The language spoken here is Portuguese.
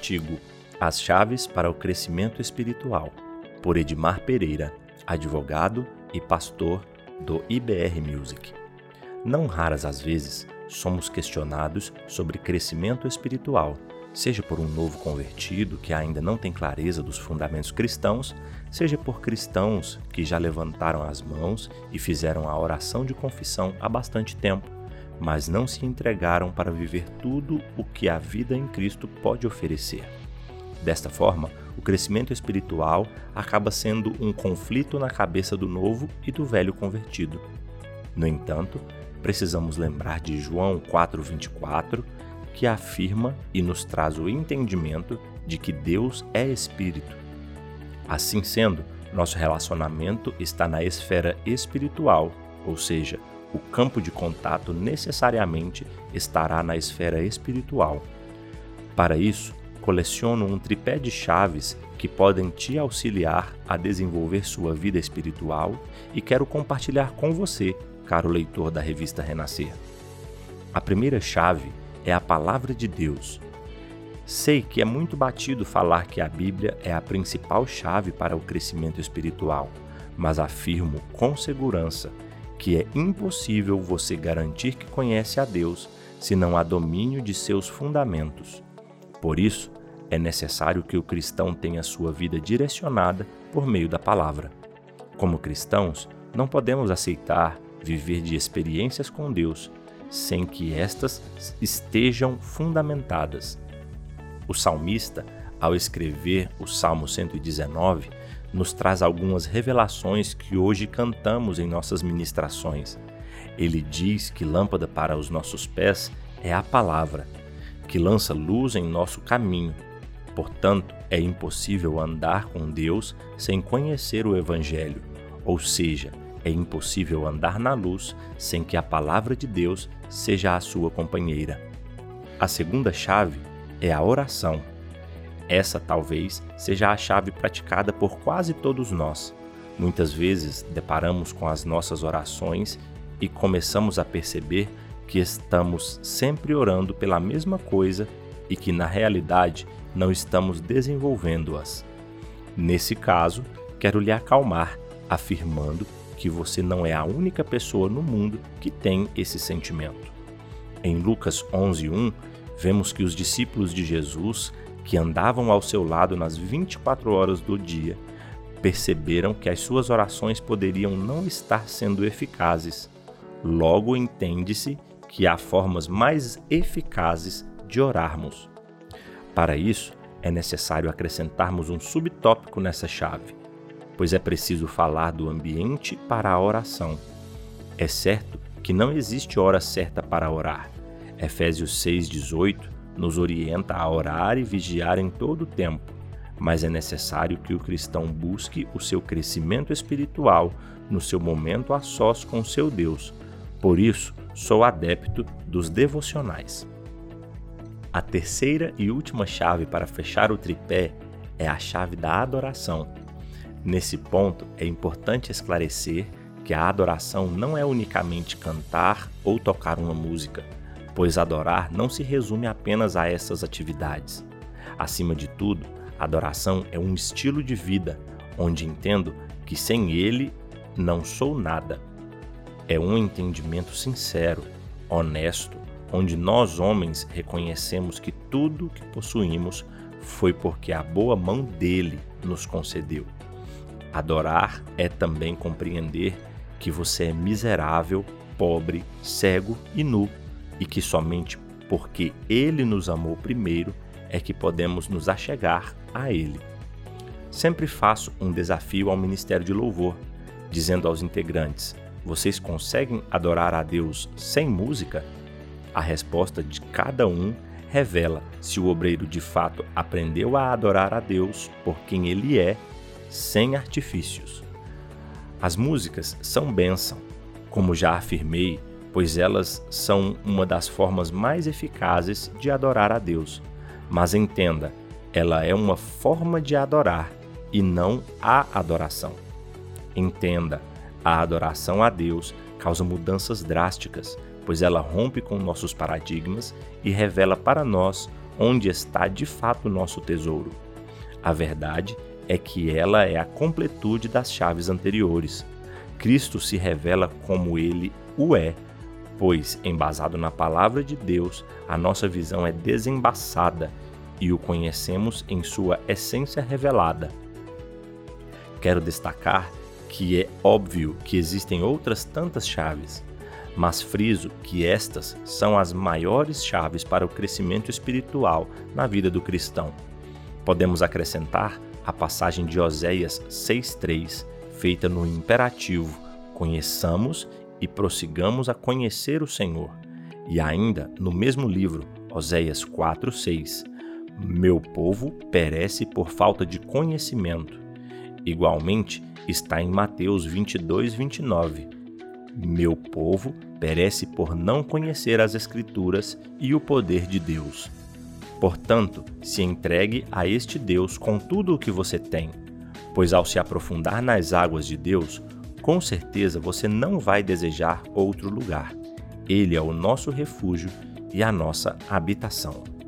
Artigo: As chaves para o crescimento espiritual, por Edmar Pereira, advogado e pastor do IBR Music. Não raras as vezes somos questionados sobre crescimento espiritual, seja por um novo convertido que ainda não tem clareza dos fundamentos cristãos, seja por cristãos que já levantaram as mãos e fizeram a oração de confissão há bastante tempo mas não se entregaram para viver tudo o que a vida em Cristo pode oferecer. Desta forma, o crescimento espiritual acaba sendo um conflito na cabeça do novo e do velho convertido. No entanto, precisamos lembrar de João 4,24, que afirma e nos traz o entendimento de que Deus é Espírito. Assim sendo, nosso relacionamento está na esfera espiritual, ou seja, o campo de contato necessariamente estará na esfera espiritual. Para isso, coleciono um tripé de chaves que podem te auxiliar a desenvolver sua vida espiritual e quero compartilhar com você, caro leitor da revista Renascer. A primeira chave é a Palavra de Deus. Sei que é muito batido falar que a Bíblia é a principal chave para o crescimento espiritual, mas afirmo com segurança que é impossível você garantir que conhece a Deus se não há domínio de seus fundamentos. Por isso, é necessário que o cristão tenha sua vida direcionada por meio da palavra. Como cristãos, não podemos aceitar viver de experiências com Deus sem que estas estejam fundamentadas. O salmista, ao escrever o Salmo 119, nos traz algumas revelações que hoje cantamos em nossas ministrações. Ele diz que lâmpada para os nossos pés é a palavra, que lança luz em nosso caminho. Portanto, é impossível andar com Deus sem conhecer o Evangelho, ou seja, é impossível andar na luz sem que a palavra de Deus seja a sua companheira. A segunda chave é a oração. Essa talvez seja a chave praticada por quase todos nós. Muitas vezes deparamos com as nossas orações e começamos a perceber que estamos sempre orando pela mesma coisa e que na realidade não estamos desenvolvendo-as. Nesse caso, quero lhe acalmar, afirmando que você não é a única pessoa no mundo que tem esse sentimento. Em Lucas 11:1, vemos que os discípulos de Jesus que andavam ao seu lado nas 24 horas do dia, perceberam que as suas orações poderiam não estar sendo eficazes. Logo entende-se que há formas mais eficazes de orarmos. Para isso, é necessário acrescentarmos um subtópico nessa chave, pois é preciso falar do ambiente para a oração. É certo que não existe hora certa para orar. Efésios 6,18 nos orienta a orar e vigiar em todo o tempo, mas é necessário que o cristão busque o seu crescimento espiritual no seu momento a sós com seu Deus. Por isso, sou adepto dos devocionais. A terceira e última chave para fechar o tripé é a chave da adoração. Nesse ponto, é importante esclarecer que a adoração não é unicamente cantar ou tocar uma música pois adorar não se resume apenas a essas atividades. Acima de tudo, adoração é um estilo de vida, onde entendo que sem ele não sou nada. É um entendimento sincero, honesto, onde nós homens reconhecemos que tudo que possuímos foi porque a boa mão dele nos concedeu. Adorar é também compreender que você é miserável, pobre, cego e nu e que somente porque Ele nos amou primeiro é que podemos nos achegar a Ele. Sempre faço um desafio ao Ministério de Louvor, dizendo aos integrantes: Vocês conseguem adorar a Deus sem música? A resposta de cada um revela se o obreiro de fato aprendeu a adorar a Deus por quem Ele é, sem artifícios. As músicas são bênção. Como já afirmei, pois elas são uma das formas mais eficazes de adorar a Deus. Mas entenda, ela é uma forma de adorar e não a adoração. Entenda, a adoração a Deus causa mudanças drásticas, pois ela rompe com nossos paradigmas e revela para nós onde está de fato o nosso tesouro. A verdade é que ela é a completude das chaves anteriores. Cristo se revela como ele o é, pois, embasado na palavra de Deus, a nossa visão é desembaçada e o conhecemos em sua essência revelada. Quero destacar que é óbvio que existem outras tantas chaves, mas friso que estas são as maiores chaves para o crescimento espiritual na vida do cristão. Podemos acrescentar a passagem de Oséias 6,3, feita no imperativo: conheçamos e prossigamos a conhecer o Senhor. E ainda no mesmo livro, Oséias 4,6, meu povo perece por falta de conhecimento. Igualmente, está em Mateus 22, 29. Meu povo perece por não conhecer as Escrituras e o poder de Deus. Portanto, se entregue a este Deus com tudo o que você tem, pois ao se aprofundar nas águas de Deus, com certeza você não vai desejar outro lugar. Ele é o nosso refúgio e a nossa habitação.